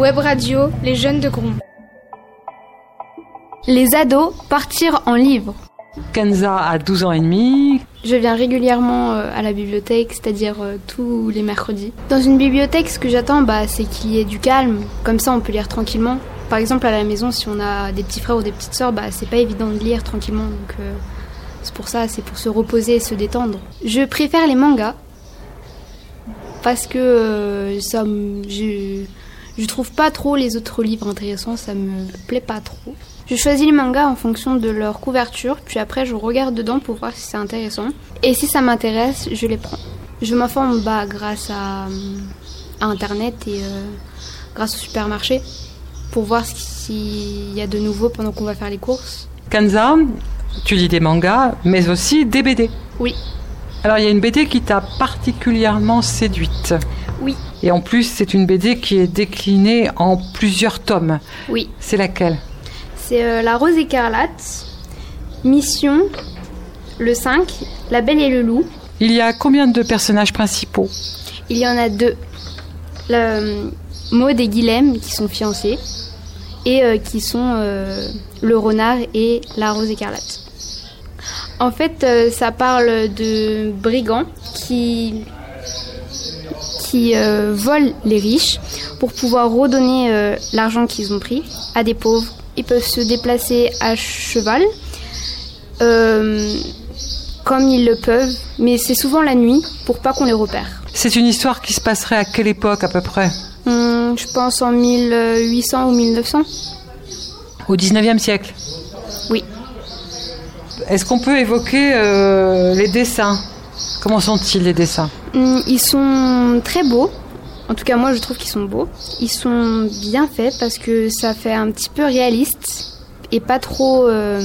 Web radio, les jeunes de Grom. Les ados partir en livre. Kenza a 12 ans et demi. Je viens régulièrement euh, à la bibliothèque, c'est-à-dire euh, tous les mercredis. Dans une bibliothèque, ce que j'attends, bah, c'est qu'il y ait du calme. Comme ça, on peut lire tranquillement. Par exemple, à la maison, si on a des petits frères ou des petites sœurs, bah, c'est pas évident de lire tranquillement. Donc, euh, c'est pour ça, c'est pour se reposer et se détendre. Je préfère les mangas parce que ça, je, je trouve pas trop les autres livres intéressants. Ça me plaît pas trop. Je choisis les mangas en fonction de leur couverture, puis après je regarde dedans pour voir si c'est intéressant. Et si ça m'intéresse, je les prends. Je m'informe bah, grâce à, à, Internet et euh, grâce au supermarché pour voir s'il y a de nouveau pendant qu'on va faire les courses. Kanza, tu lis des mangas, mais aussi des BD. Oui. Alors il y a une BD qui t'a particulièrement séduite. Oui. Et en plus, c'est une BD qui est déclinée en plusieurs tomes. Oui. C'est laquelle? C'est euh, La Rose écarlate, Mission, le 5, La Belle et le Loup. Il y a combien de personnages principaux? Il y en a deux. Le, euh, Maud et Guilhem qui sont fiancés et euh, qui sont euh, le renard et la rose écarlate. En fait, euh, ça parle de brigands qui qui euh, volent les riches pour pouvoir redonner euh, l'argent qu'ils ont pris à des pauvres. Ils peuvent se déplacer à cheval comme ils le peuvent, mais c'est souvent la nuit pour pas qu'on les repère. C'est une histoire qui se passerait à quelle époque à peu près? Hum, je pense en 1800 ou 1900. Au 19e siècle? Oui. Est-ce qu'on peut évoquer euh, les dessins? Comment sont-ils les dessins? Hum, Ils sont très beaux. En tout cas, moi, je trouve qu'ils sont beaux. Ils sont bien faits parce que ça fait un petit peu réaliste et pas trop euh,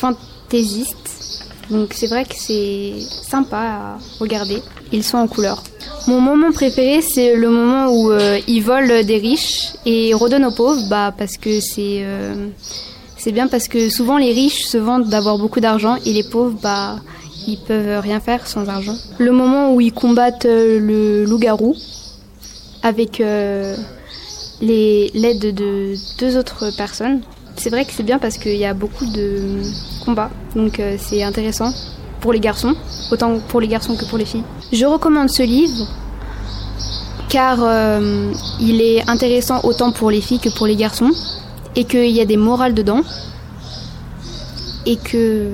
fantaisiste. Donc, c'est vrai que c'est sympa à regarder. Ils sont en couleur. Mon moment préféré, c'est le moment où euh, ils volent des riches et redonnent aux pauvres, bah, parce que c'est c'est bien parce que souvent les riches se vantent d'avoir beaucoup d'argent et les pauvres, bah, ils peuvent rien faire sans argent. Le moment où ils combattent euh, le loup-garou avec euh, l'aide de deux autres personnes, c'est vrai que c'est bien parce qu'il y a beaucoup de combats, donc euh, c'est intéressant pour les garçons, autant pour les garçons que pour les filles. Je recommande ce livre car il est intéressant autant pour les filles que pour les garçons et qu'il y a des morales dedans. Et que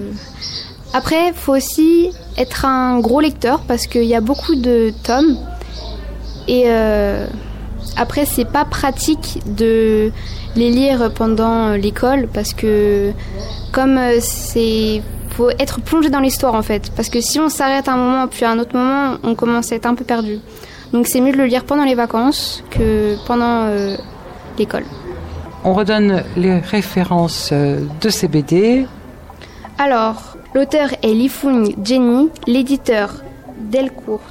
après faut aussi être un gros lecteur parce qu'il y a beaucoup de tomes. Et euh, après c'est pas pratique de les lire pendant l'école parce que comme euh, c'est faut être plongé dans l'histoire en fait. Parce que si on s'arrête un moment puis à un autre moment on commence à être un peu perdu. Donc c'est mieux de le lire pendant les vacances que pendant euh, l'école On redonne les références euh, de ces BD. alors l'auteur est Lifung Jenny l'éditeur Delcourt